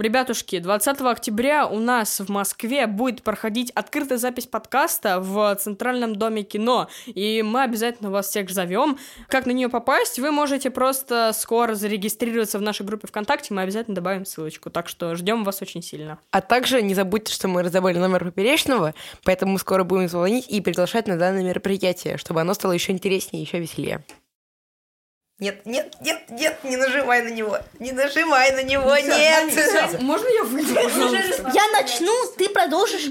Ребятушки, 20 октября у нас в Москве будет проходить открытая запись подкаста в Центральном доме кино, и мы обязательно вас всех зовем. Как на нее попасть? Вы можете просто скоро зарегистрироваться в нашей группе ВКонтакте, мы обязательно добавим ссылочку, так что ждем вас очень сильно. А также не забудьте, что мы разобрали номер Поперечного, поэтому скоро будем звонить и приглашать на данное мероприятие, чтобы оно стало еще интереснее, еще веселее. Нет, нет, нет, нет, не нажимай на него. Не нажимай на него, нет. Можно я выйду, пожалуйста? Я начну, ты продолжишь.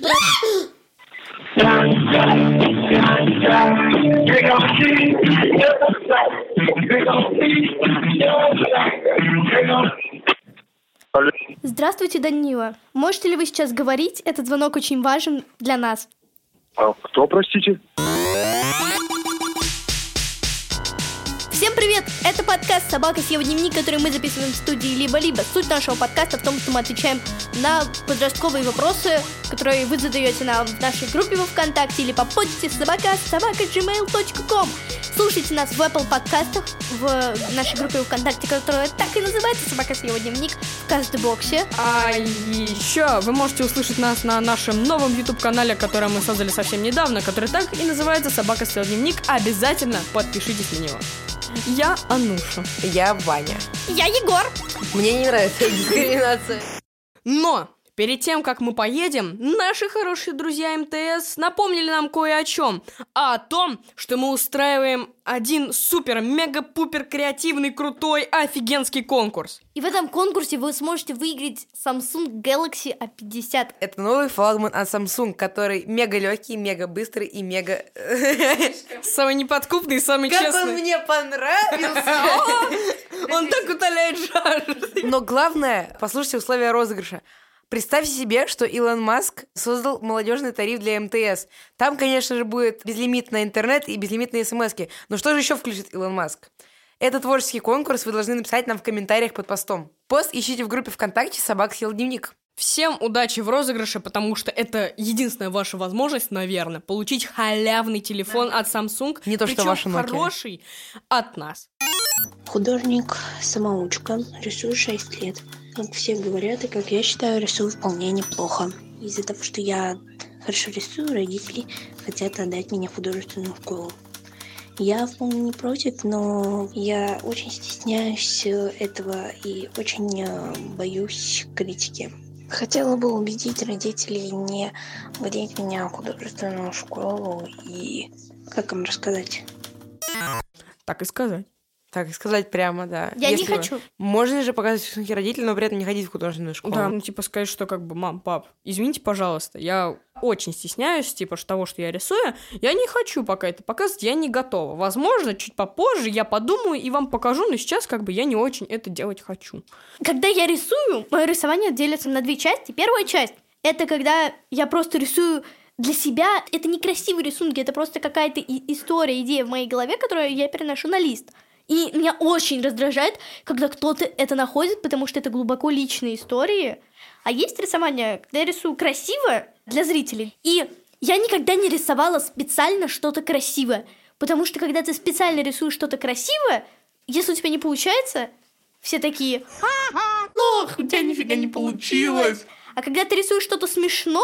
Здравствуйте, Данила. Можете ли вы сейчас говорить? Этот звонок очень важен для нас. А кто, простите? Подкаст «Собака съела дневник», который мы записываем в студии «Либо-либо». Суть нашего подкаста в том, что мы отвечаем на подростковые вопросы, которые вы задаете нам в нашей группе во Вконтакте или по почте собака собака gmail.com. Слушайте нас в Apple подкастах, в нашей группе ВКонтакте, которая так и называется «Собака съела дневник» в Кастбоксе. А еще вы можете услышать нас на нашем новом YouTube-канале, который мы создали совсем недавно, который так и называется «Собака съела дневник». Обязательно подпишитесь на него. Я Ануша. Я Ваня. Я Егор. Мне не нравится дискриминация. Но Перед тем, как мы поедем, наши хорошие друзья МТС напомнили нам кое о чем. А о том, что мы устраиваем один супер-мега-пупер креативный, крутой, офигенский конкурс. И в этом конкурсе вы сможете выиграть Samsung Galaxy A50. Это новый флагман от Samsung, который мега легкий, мега быстрый и мега... Самый неподкупный, самый Как честный. он мне понравился! Он так утоляет жажду. Но главное, послушайте условия розыгрыша. Представьте себе, что Илон Маск создал молодежный тариф для МТС. Там, конечно же, будет безлимитный интернет и безлимитные смс -ки. Но что же еще включит Илон Маск? Это творческий конкурс, вы должны написать нам в комментариях под постом. Пост ищите в группе ВКонтакте «Собак съел дневник». Всем удачи в розыгрыше, потому что это единственная ваша возможность, наверное, получить халявный телефон от Samsung. Не то, что Nokia. хороший от нас. Художник-самоучка, рисую 6 лет. Как все говорят, и как я считаю, рисую вполне неплохо. Из-за того, что я хорошо рисую, родители хотят отдать меня в художественную школу. Я вполне не против, но я очень стесняюсь э, этого и очень э, боюсь критики. Хотела бы убедить родителей не водить меня в художественную школу и, как им рассказать, Так и сказать. Так сказать прямо, да. Я не Если вы- хочу. Можно же показывать рисунки родителей, но при этом не ходить в художественную школу. Да, ну типа сказать, что как бы, мам, пап, извините, пожалуйста, я очень стесняюсь, типа, того, что я рисую, я не хочу пока это показывать, я не готова. Возможно, чуть попозже я подумаю и вам покажу, но сейчас как бы я не очень это делать хочу. Когда я рисую, мое рисование делится на две части. Первая часть — это когда я просто рисую для себя. Это не красивые рисунки, это просто какая-то история, идея в моей голове, которую я переношу на лист. И меня очень раздражает, когда кто-то это находит, потому что это глубоко личные истории. А есть рисование, когда я рисую красиво для зрителей. И я никогда не рисовала специально что-то красивое. Потому что когда ты специально рисуешь что-то красивое, если у тебя не получается, все такие Ох, у тебя нифига не получилось. А когда ты рисуешь что-то смешно,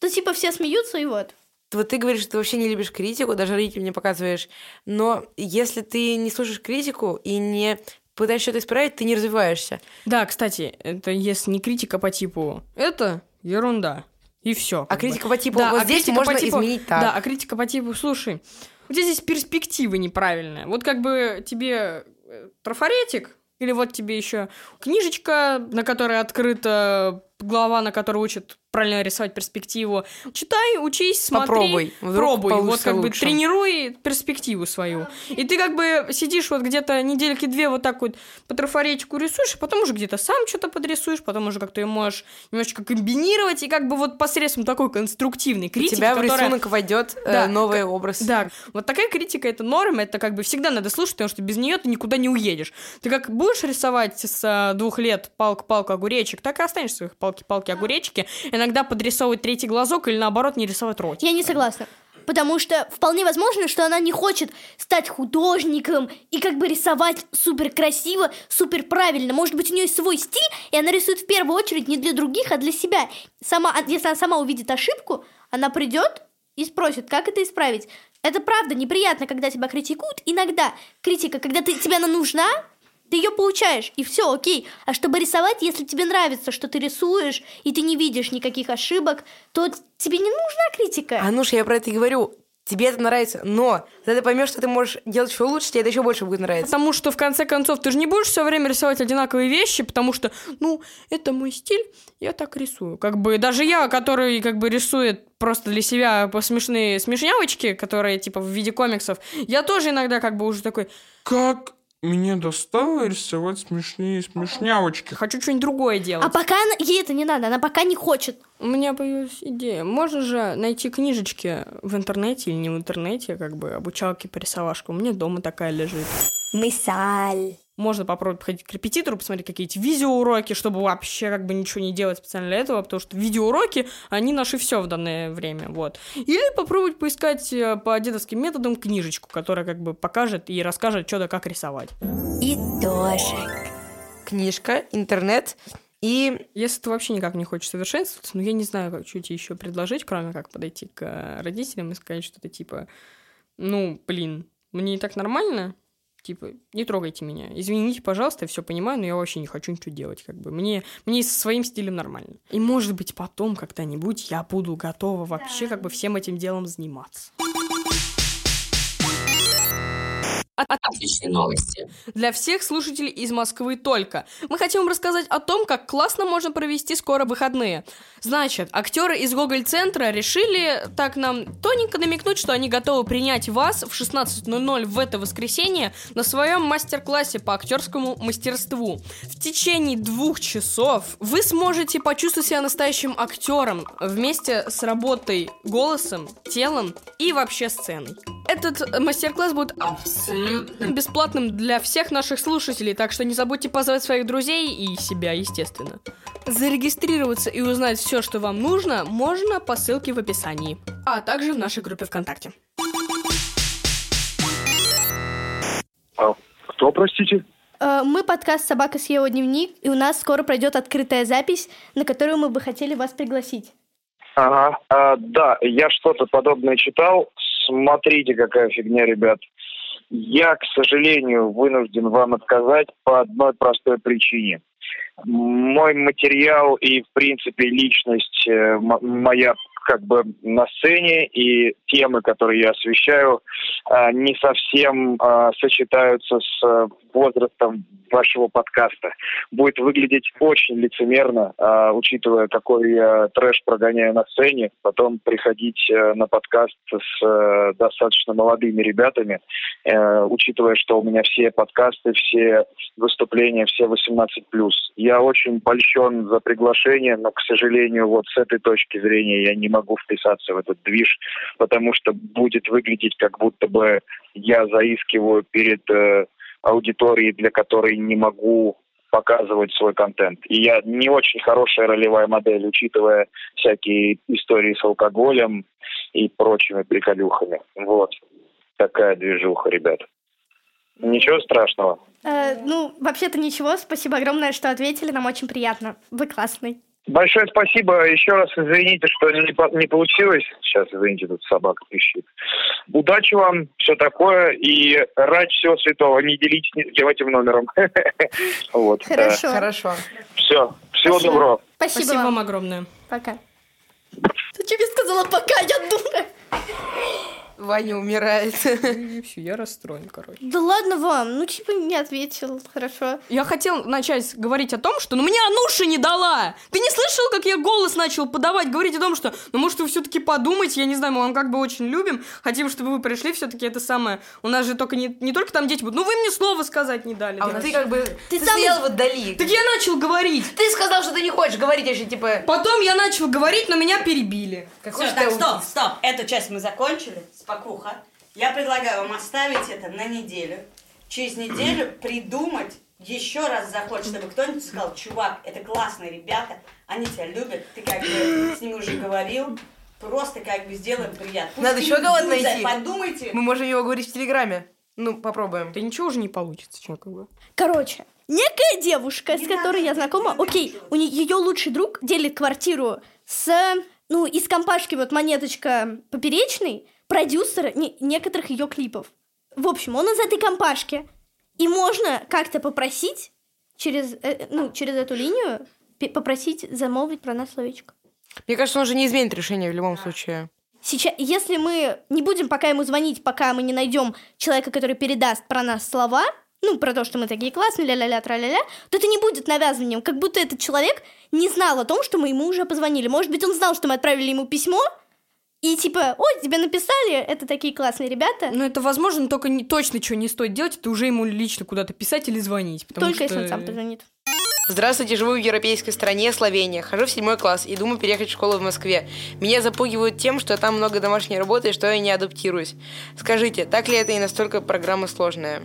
то типа все смеются и вот. Вот ты говоришь, что ты вообще не любишь критику, даже родителям не показываешь. Но если ты не слушаешь критику и не пытаешься что-то исправить, ты не развиваешься. Да, кстати, это если не критика по типу «это ерунда», и все. А критика по типу «вот здесь можно изменить так». Да, а критика по типу «слушай, у тебя здесь перспективы неправильные». Вот как бы тебе э, трафаретик, или вот тебе еще книжечка, на которой открыта глава, на которой учат правильно рисовать перспективу. Читай, учись, смотри. Попробуй, вдруг Пробуй. Вот как бы лучше. тренируй перспективу свою. И ты как бы сидишь вот где-то недельки две вот так вот по трафаретику рисуешь, а потом уже где-то сам что-то подрисуешь, потом уже как-то можешь немножечко комбинировать, и как бы вот посредством такой конструктивной У критики, тебя в которая- рисунок войдет э, Да, новый образ. да, вот такая критика это норма, это как бы всегда надо слушать, потому что без нее ты никуда не уедешь. Ты как будешь рисовать с а, двух лет палка-палка огуречек, так и останешься своих палки-палки огуречки. Иногда подрисовывать третий глазок или наоборот не рисовать ротик. Я не согласна. Потому что вполне возможно, что она не хочет стать художником и как бы рисовать супер красиво, супер правильно. Может быть, у нее свой стиль, и она рисует в первую очередь не для других, а для себя. Сама, а если она сама увидит ошибку, она придет и спросит, как это исправить. Это правда неприятно, когда тебя критикуют. Иногда критика, когда ты, тебе она нужна, ты ее получаешь, и все, окей. А чтобы рисовать, если тебе нравится, что ты рисуешь, и ты не видишь никаких ошибок, то тебе не нужна критика. Ануш, я про это и говорю. Тебе это нравится, но когда ты поймешь, что ты можешь делать еще лучше, тебе это еще больше будет нравиться. Потому что, в конце концов, ты же не будешь все время рисовать одинаковые вещи, потому что, ну, это мой стиль, я так рисую. Как бы даже я, который как бы рисует просто для себя по смешные смешнявочки, которые типа в виде комиксов, я тоже иногда как бы уже такой, Как меня достало рисовать смешные смешнявочки. хочу что-нибудь другое делать. А пока она- ей это не надо, она пока не хочет. У меня появилась идея. Можно же найти книжечки в интернете или не в интернете, как бы обучалки по рисовашкам. У меня дома такая лежит. Мысаль. Можно попробовать ходить к репетитору, посмотреть какие-то видеоуроки, чтобы вообще как бы ничего не делать специально для этого, потому что видеоуроки, они наши все в данное время, вот. Или попробовать поискать э, по дедовским методам книжечку, которая как бы покажет и расскажет, что да как рисовать. И тоже. Книжка, интернет и... Если ты вообще никак не хочешь совершенствоваться, ну я не знаю, как тебе еще предложить, кроме как подойти к э, родителям и сказать что-то типа, ну, блин, мне и так нормально, типа, не трогайте меня. Извините, пожалуйста, я все понимаю, но я вообще не хочу ничего делать, как бы. Мне, мне со своим стилем нормально. И, может быть, потом когда-нибудь я буду готова вообще как бы всем этим делом заниматься. Отличные новости. Для всех слушателей из Москвы только. Мы хотим вам рассказать о том, как классно можно провести скоро выходные. Значит, актеры из Гоголь-центра решили так нам тоненько намекнуть, что они готовы принять вас в 16.00 в это воскресенье на своем мастер-классе по актерскому мастерству. В течение двух часов вы сможете почувствовать себя настоящим актером вместе с работой голосом, телом и вообще сценой. Этот мастер-класс будет абсолютно бесплатным для всех наших слушателей, так что не забудьте позвать своих друзей и себя, естественно. Зарегистрироваться и узнать все, что вам нужно, можно по ссылке в описании, а также в нашей группе ВКонтакте. А кто, простите? Э, Мы подкаст «Собака съела дневник», и у нас скоро пройдет открытая запись, на которую мы бы хотели вас пригласить. Ага, а, да, я что-то подобное читал. Смотрите, какая фигня, ребят. Я, к сожалению, вынужден вам отказать по одной простой причине. Мой материал и, в принципе, личность э, моя как бы на сцене и темы, которые я освещаю, а, не совсем а, сочетаются с э, возрастом вашего подкаста. Будет выглядеть очень лицемерно, а, учитывая, какой я трэш прогоняю на сцене, потом приходить э, на подкаст с э, достаточно молодыми ребятами, учитывая, что у меня все подкасты, все выступления, все 18+. Я очень польщен за приглашение, но, к сожалению, вот с этой точки зрения я не могу вписаться в этот движ, потому что будет выглядеть, как будто бы я заискиваю перед э, аудиторией, для которой не могу показывать свой контент. И я не очень хорошая ролевая модель, учитывая всякие истории с алкоголем и прочими приколюхами. Вот. Такая движуха, ребят. Ничего страшного. Э, ну, вообще-то ничего, спасибо огромное, что ответили, нам очень приятно. Вы классный. Большое спасибо. Еще раз извините, что не, по- не получилось. Сейчас, извините, тут собака пищит. Удачи вам, все такое. И ради всего святого. Не делитесь ни с кем этим номером. Вот. Хорошо. Хорошо. Все. Всего Спасибо. доброго. Спасибо, Спасибо вам. вам огромное. Пока. Ты тебе сказала пока, я дура? Ваня умирает. И всё, я расстроен, короче. Да ладно вам, ну типа не ответил, хорошо. Я хотел начать говорить о том, что ну мне Ануша не дала. Ты не слышал, как я голос начал подавать, говорить о том, что ну может вы все-таки подумайте, я не знаю, мы вам как бы очень любим, хотим, чтобы вы пришли, все-таки это самое. У нас же только не, не только там дети будут, ну вы мне слова сказать не дали. А да. ты как бы... Ты, сам- стоял вот вдали. Так я начал говорить. Ты сказал, что ты не хочешь говорить, я же типа... Потом я начал говорить, но меня перебили. Какой ты так, стоп, стоп. Эту часть мы закончили. Спокуха. Я предлагаю вам оставить это на неделю. Через неделю придумать еще раз захочешь, чтобы кто-нибудь сказал, чувак, это классные ребята, они тебя любят, ты как бы с ними уже говорил, просто как бы сделаем приятно. Пусть Надо не еще кого-то найти. Подумайте. Мы можем его говорить в Телеграме. Ну, попробуем. Да ничего уже не получится, чё, как бы. Короче, некая девушка, с которой я знакома, окей, у нее ее лучший друг делит квартиру с, ну, из компашки вот монеточка поперечный, продюсер не- некоторых ее клипов. В общем, он из этой компашки. И можно как-то попросить через, э, ну, через эту линию попросить замолвить про нас словечко. Мне кажется, он уже не изменит решение в любом случае. Сейчас, если мы не будем пока ему звонить, пока мы не найдем человека, который передаст про нас слова, ну, про то, что мы такие классные, ля-ля-ля, тра-ля-ля, то это не будет навязыванием, как будто этот человек не знал о том, что мы ему уже позвонили. Может быть, он знал, что мы отправили ему письмо, и типа, ой, тебе написали, это такие классные ребята. Ну, это возможно, но только не, точно что не стоит делать, это уже ему лично куда-то писать или звонить. Только что... если он сам позвонит. Здравствуйте, живу в европейской стране Словения. Хожу в седьмой класс и думаю переехать в школу в Москве. Меня запугивают тем, что там много домашней работы и что я не адаптируюсь. Скажите, так ли это и настолько программа сложная?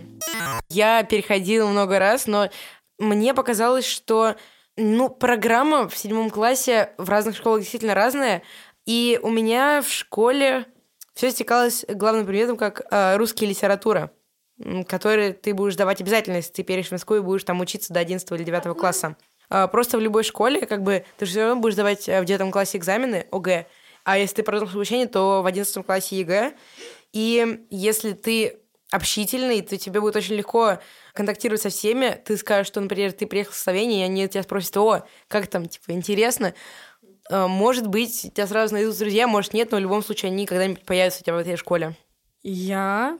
Я переходила много раз, но мне показалось, что ну, программа в седьмом классе в разных школах действительно разная. И у меня в школе все стекалось главным предметом как э, русская литература который ты будешь давать обязательно, если ты перейдешь в Москву и будешь там учиться до 11 или 9 класса. А, Просто в любой школе, как бы, ты все равно будешь давать э, в 9 классе экзамены ОГЭ, а если ты продолжишь обучение, то в 11 классе ЕГЭ. И если ты общительный, то тебе будет очень легко контактировать со всеми. Ты скажешь, что, например, ты приехал в Словению, и они тебя спросят, о, как там, типа, интересно. Э, Может быть, тебя сразу найдут друзья, может, нет, но в любом случае они когда-нибудь появятся у тебя в этой школе. Я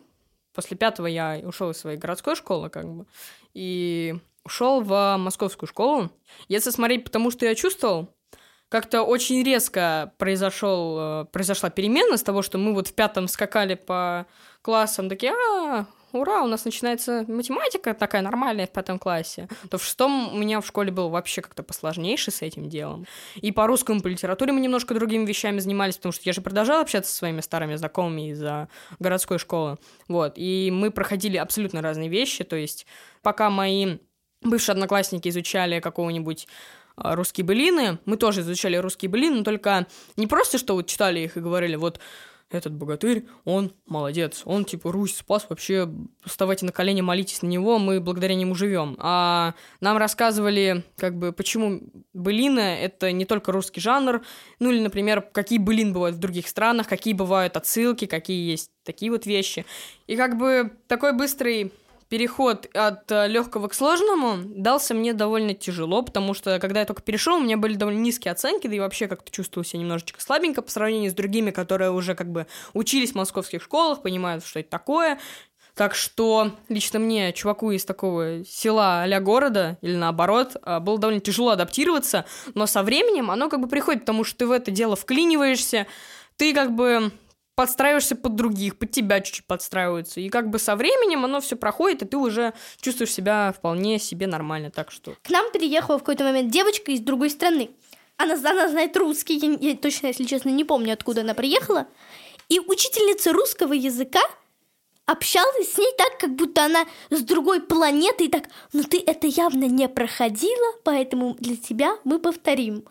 после пятого я ушел из своей городской школы, как бы, и ушел в московскую школу. Если смотреть потому, что я чувствовал, как-то очень резко произошел, э, произошла перемена с того, что мы вот в пятом скакали по классам, такие, а, ура, у нас начинается математика такая нормальная в пятом классе, то в шестом у меня в школе было вообще как-то посложнейше с этим делом. И по русскому, по литературе мы немножко другими вещами занимались, потому что я же продолжала общаться со своими старыми знакомыми из-за городской школы. Вот. И мы проходили абсолютно разные вещи. То есть, пока мои бывшие одноклассники изучали какого-нибудь а, русские былины, мы тоже изучали русские былины, но только не просто, что вот читали их и говорили, вот этот богатырь, он молодец, он типа Русь спас, вообще вставайте на колени, молитесь на него, мы благодаря нему живем. А нам рассказывали, как бы, почему былина — это не только русский жанр, ну или, например, какие былин бывают в других странах, какие бывают отсылки, какие есть такие вот вещи. И как бы такой быстрый переход от легкого к сложному дался мне довольно тяжело, потому что когда я только перешел, у меня были довольно низкие оценки, да и вообще как-то чувствовал себя немножечко слабенько по сравнению с другими, которые уже как бы учились в московских школах, понимают, что это такое. Так что лично мне, чуваку из такого села а города, или наоборот, а, было довольно тяжело адаптироваться, но со временем оно как бы приходит, потому что ты в это дело вклиниваешься, ты как бы подстраиваешься под других, под тебя чуть-чуть подстраиваются. И как бы со временем оно все проходит, и ты уже чувствуешь себя вполне себе нормально. Так что К нам переехала в какой-то момент девочка из другой страны. Она, она знает русский, я, я точно, если честно, не помню, откуда она приехала. И учительница русского языка общалась с ней так, как будто она с другой планеты, и так, ну ты это явно не проходила, поэтому для тебя мы повторим.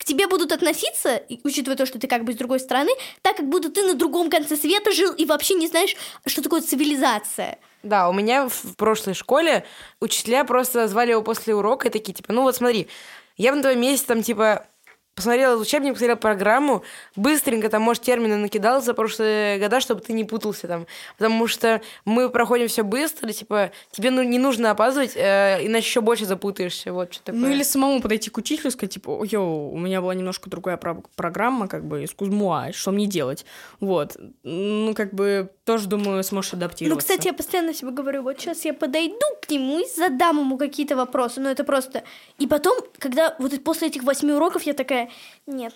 К тебе будут относиться, учитывая то, что ты как бы с другой стороны, так, как будто ты на другом конце света жил и вообще не знаешь, что такое цивилизация. Да, у меня в прошлой школе учителя просто звали его после урока и такие, типа, ну вот смотри, я бы на твоем месте там, типа, посмотрела учебник, посмотрела программу, быстренько там, может, термины накидал за прошлые года, чтобы ты не путался там. Потому что мы проходим все быстро, типа, тебе ну, не нужно опаздывать, э, иначе еще больше запутаешься. Вот что такое. Ну или самому подойти к учителю и сказать, типа, йоу, у меня была немножко другая про- программа, как бы, из Кузмуа, что мне делать? Вот. Ну, как бы, тоже, думаю, сможешь Ну, адаптироваться. кстати, я постоянно себе говорю, вот сейчас я подойду к нему и задам ему какие-то вопросы, ну это просто... И потом, когда вот после этих восьми уроков я такая, нет,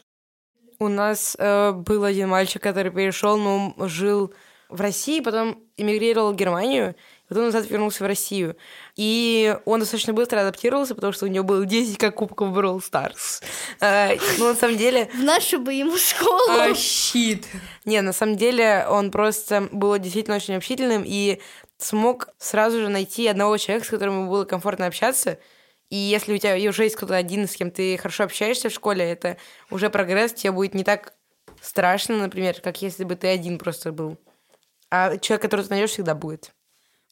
У нас э, был один мальчик, который перешел, но он жил в России, потом эмигрировал в Германию, потом назад вернулся в Россию. И он достаточно быстро адаптировался, потому что у него было 10 как кубков Brawl Stars. Э, ну, на самом деле... в нашу бы ему школу. А, щит. Не, на самом деле он просто был действительно очень общительным и смог сразу же найти одного человека, с которым ему было комфортно общаться. И если у тебя уже есть кто-то один, с кем ты хорошо общаешься в школе, это уже прогресс, тебе будет не так страшно, например, как если бы ты один просто был. А человек, который ты найдешь, всегда будет.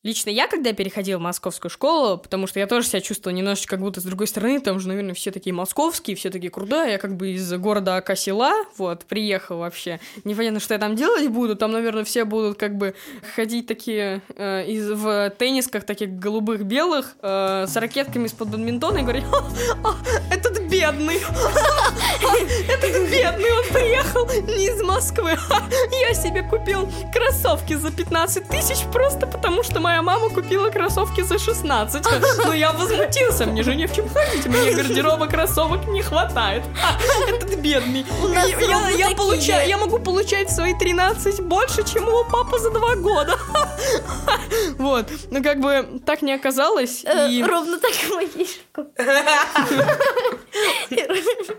Лично я, когда переходила в московскую школу, потому что я тоже себя чувствовала немножечко как будто с другой стороны, там же, наверное, все такие московские, все такие крутые, я как бы из города Акасила, вот, приехал вообще. Непонятно, что я там делать буду, там, наверное, все будут как бы ходить такие э, из, в теннисках таких голубых, белых, э, с ракетками из-под бадминтона и говорить, «А, а, этот бедный, этот бедный, он приехал не из Москвы, я себе купил кроссовки за 15 тысяч просто потому, что моя мама купила кроссовки за 16. Но я возмутился, мне же не в чем ходить, мне гардероба кроссовок не хватает. А, Этот бедный. Я- я, получаю, я могу получать свои 13 больше, чем его папа за два года. Вот. Ну, как бы так не оказалось. Э, И... Ровно так и моей.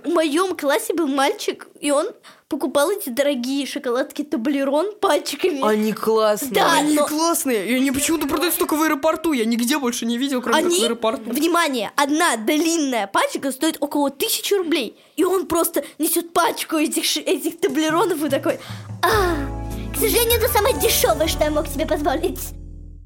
В моем классе был мальчик, и он покупал эти дорогие шоколадки Таблерон пачками. Они классные. Да, Они но классные. И они почему-то продаются только в аэропорту. Я нигде больше не видел, кроме как они, в аэропорту. внимание, одна длинная пачка стоит около тысячи рублей. И он просто несет пачку этих, ши- этих таблеронов и такой, а, к сожалению, это самое дешевое, что я мог себе позволить.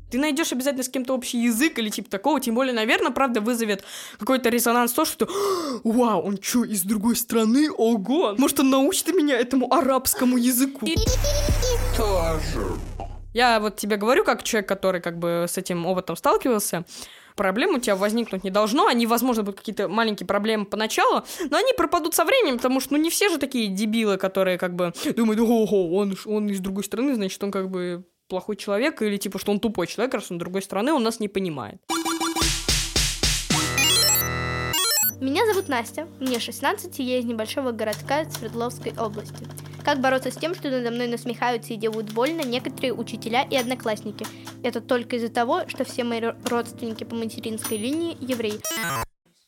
Ты найдешь обязательно с кем-то общий язык или типа такого, тем более, наверное, правда, вызовет какой-то резонанс то, что «А, Вау, он что, из другой страны? Ого! Может, он научит меня этому арабскому языку? Я вот тебе говорю, как человек, который как бы с этим опытом сталкивался, проблем у тебя возникнуть не должно. Они, возможно, будут какие-то маленькие проблемы поначалу, но они пропадут со временем, потому что, ну, не все же такие дебилы, которые как бы думают, ого, он, он из другой страны, значит, он как бы плохой человек, или типа, что он тупой человек, раз он с другой страны, он нас не понимает. Меня зовут Настя, мне 16, и я из небольшого городка Свердловской области. Как бороться с тем, что надо мной насмехаются и делают больно некоторые учителя и одноклассники? Это только из-за того, что все мои ро- родственники по материнской линии евреи.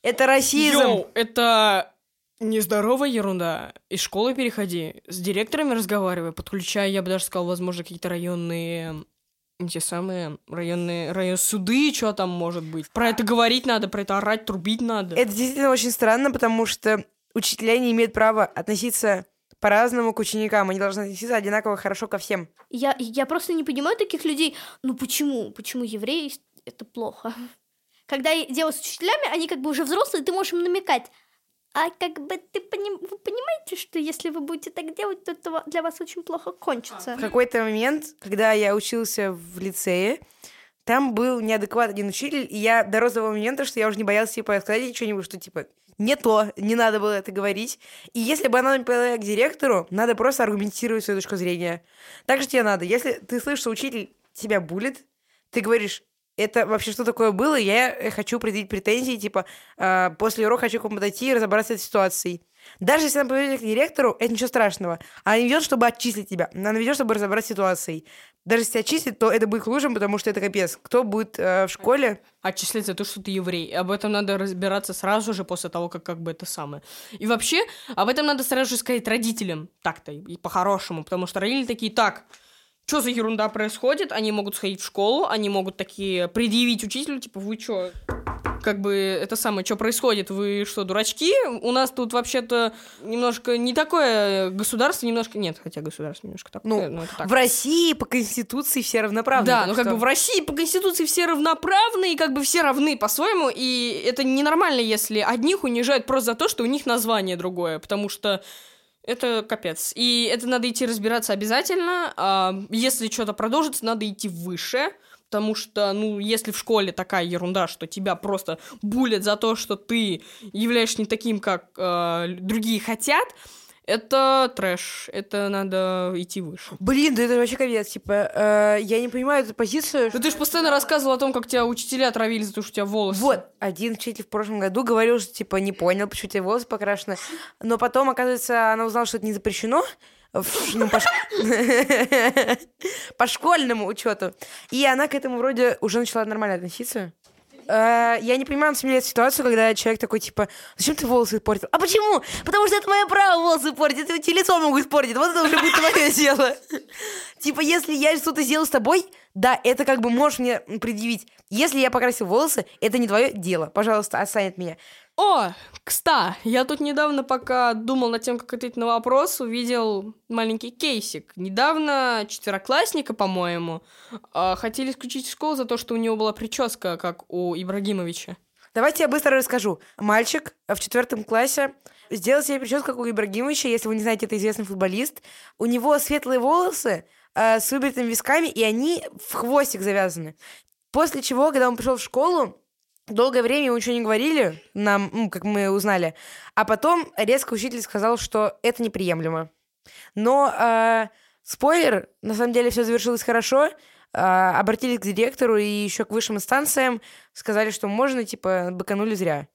Это расизм. Йоу, это нездоровая ерунда. Из школы переходи, с директорами разговаривай, подключай, я бы даже сказал, возможно, какие-то районные те самые районные район суды, что там может быть. Про это говорить надо, про это орать, трубить надо. Это действительно очень странно, потому что учителя не имеют права относиться по-разному к ученикам. Они должны относиться одинаково хорошо ко всем. Я, я просто не понимаю таких людей. Ну почему? Почему евреи это плохо? Когда дело с учителями, они как бы уже взрослые, ты можешь им намекать. А как бы ты поним... вы понимаете, что если вы будете так делать, то это для вас очень плохо кончится. В какой-то момент, когда я учился в лицее, там был неадекват один учитель, и я до того момента, что я уже не боялась, типа, сказать что-нибудь, что, типа, не то, не надо было это говорить. И если бы она напала к директору, надо просто аргументировать свою точку зрения. Так же тебе надо. Если ты слышишь, что учитель тебя булит, ты говоришь, это вообще что такое было, я э, хочу предъявить претензии, типа, э, после урока хочу к вам подойти и разобраться с этой ситуацией. Даже если она поведет к директору, это ничего страшного. Она не ведет, чтобы отчислить тебя. Она ведет, чтобы разобраться с ситуацией. Даже если тебя отчислят, то это будет лучше, потому что это капец. Кто будет э, в школе? отчислять за то, что ты еврей. Об этом надо разбираться сразу же после того, как как бы это самое. И вообще, об этом надо сразу же сказать родителям. Так-то, и по-хорошему. Потому что родители такие, так, что за ерунда происходит? Они могут сходить в школу, они могут такие предъявить учителю, типа, вы что, как бы это самое, что происходит? Вы что, дурачки? У нас тут вообще-то немножко не такое государство, немножко... Нет, хотя государство немножко такое, Ну, но это так. В России по Конституции все равноправны. Да, ну как что- бы в России по Конституции все равноправны, и как бы все равны по-своему, и это ненормально, если одних унижают просто за то, что у них название другое, потому что это капец. И это надо идти разбираться обязательно. а если что-то продолжится, надо идти выше. Потому что, ну, если в школе такая ерунда, что тебя просто булят за то, что ты являешься не таким, как э, другие хотят, это трэш. Это надо идти выше. Блин, да это вообще капец. Типа, э, я не понимаю эту позицию. Ну ты же постоянно рассказывал о том, как тебя учителя отравили за то, что у тебя волосы. Вот, один учитель в прошлом году говорил, что, типа, не понял, почему у тебя волосы покрашены. Но потом, оказывается, она узнала, что это не запрещено. ну, по, ш- по школьному учету. И она к этому вроде уже начала нормально относиться. Э, Я не понимаю, на самом деле, ситуацию, когда человек такой, типа, зачем ты волосы портил? А почему? Потому что это мое право волосы портить, это тебе лицо могут портить, вот это уже будет твое дело. Типа, если я что-то сделал с тобой, да, это как бы можешь мне предъявить. Если я покрасил волосы, это не твое дело. Пожалуйста, отстань от меня. О, кста, я тут недавно, пока думал над тем, как ответить на вопрос, увидел маленький кейсик. Недавно четвероклассника, по-моему, а, хотели исключить из школы за то, что у него была прическа, как у Ибрагимовича. Давайте я быстро расскажу. Мальчик в четвертом классе сделал себе прическу, как у Ибрагимовича. Если вы не знаете, это известный футболист. У него светлые волосы э, с выбритыми висками, и они в хвостик завязаны. После чего, когда он пришел в школу, долгое время ему ничего не говорили, нам, ну, как мы узнали. А потом резко учитель сказал, что это неприемлемо. Но э, спойлер, на самом деле все завершилось хорошо. Э, обратились к директору и еще к высшим инстанциям, сказали, что можно, типа, быканули зря.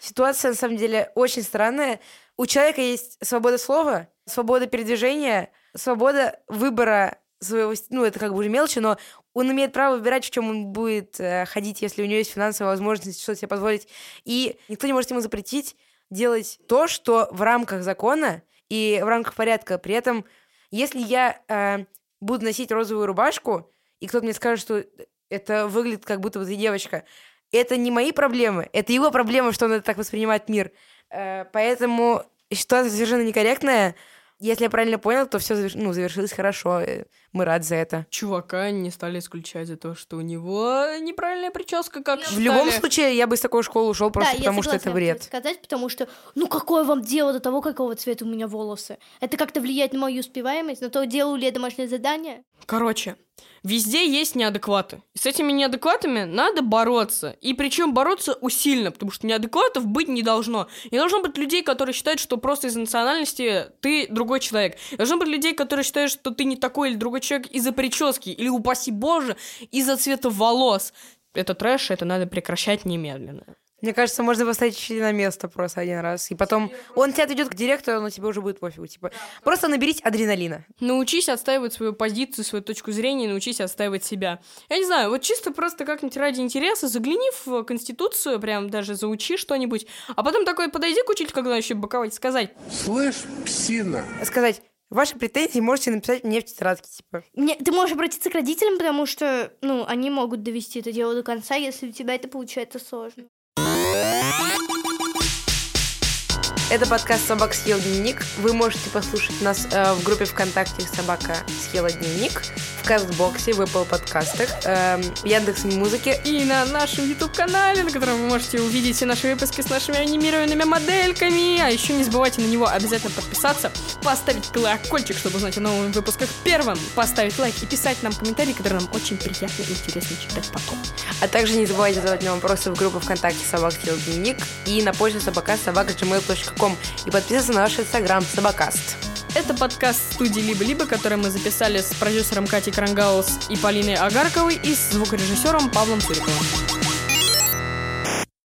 Ситуация, на самом деле, очень странная. У человека есть свобода слова, свобода передвижения, свобода выбора своего... Ну, это как бы уже мелочи, но он имеет право выбирать, в чем он будет э, ходить, если у него есть финансовая возможность что-то себе позволить. И никто не может ему запретить делать то, что в рамках закона и в рамках порядка. При этом, если я э, буду носить розовую рубашку, и кто-то мне скажет, что это выглядит как будто бы ты девочка, это не мои проблемы, это его проблема, что он это так воспринимает мир. Э, поэтому ситуация совершенно некорректная. Если я правильно понял, то все ну, завершилось хорошо. Мы рады за это. Чувака не стали исключать за то, что у него неправильная прическа, как В любом случае, я бы из такой школы ушел просто да, потому, я что это бред. сказать, потому что, ну какое вам дело до того, какого цвета у меня волосы? Это как-то влияет на мою успеваемость, на то, делаю ли я домашнее задание? Короче, везде есть неадекваты. И с этими неадекватами надо бороться. И причем бороться усиленно, потому что неадекватов быть не должно. Не должно быть людей, которые считают, что просто из-за национальности ты другой человек. Не должно быть людей, которые считают, что ты не такой или другой человек из-за прически, или, упаси боже, из-за цвета волос. Это трэш, это надо прекращать немедленно. Мне кажется, можно поставить учителя на место просто один раз. И потом он тебя отведет к директору, но тебе уже будет пофигу. Типа, просто наберись адреналина. Научись отстаивать свою позицию, свою точку зрения, научись отстаивать себя. Я не знаю, вот чисто просто как-нибудь ради интереса, загляни в Конституцию, прям даже заучи что-нибудь, а потом такой подойди к учителю, когда еще боковать, сказать, Слышь, псина, Сказать, ваши претензии можете написать мне в тетрадке, типа. Не, ты можешь обратиться к родителям, потому что, ну, они могут довести это дело до конца, если у тебя это получается сложно. Это подкаст «Собак съел дневник». Вы можете послушать нас э, в группе ВКонтакте «Собака съела дневник», в Кастбоксе, в Apple подкастах, э, в Яндекс.Музыке. и на нашем YouTube-канале, на котором вы можете увидеть все наши выпуски с нашими анимированными модельками. А еще не забывайте на него обязательно подписаться, поставить колокольчик, чтобы узнать о новых выпусках первым, поставить лайк и писать нам комментарии, которые нам очень приятно и интересно читать потом. А также не забывайте задавать мне вопросы в группу ВКонтакте «Собак дневник» и на почту собака собака и подписываться на наш инстаграм «Собакаст». Это подкаст студии «Либо-либо», который мы записали с продюсером Катей Крангаус и Полиной Агарковой и с звукорежиссером Павлом Цуриковым.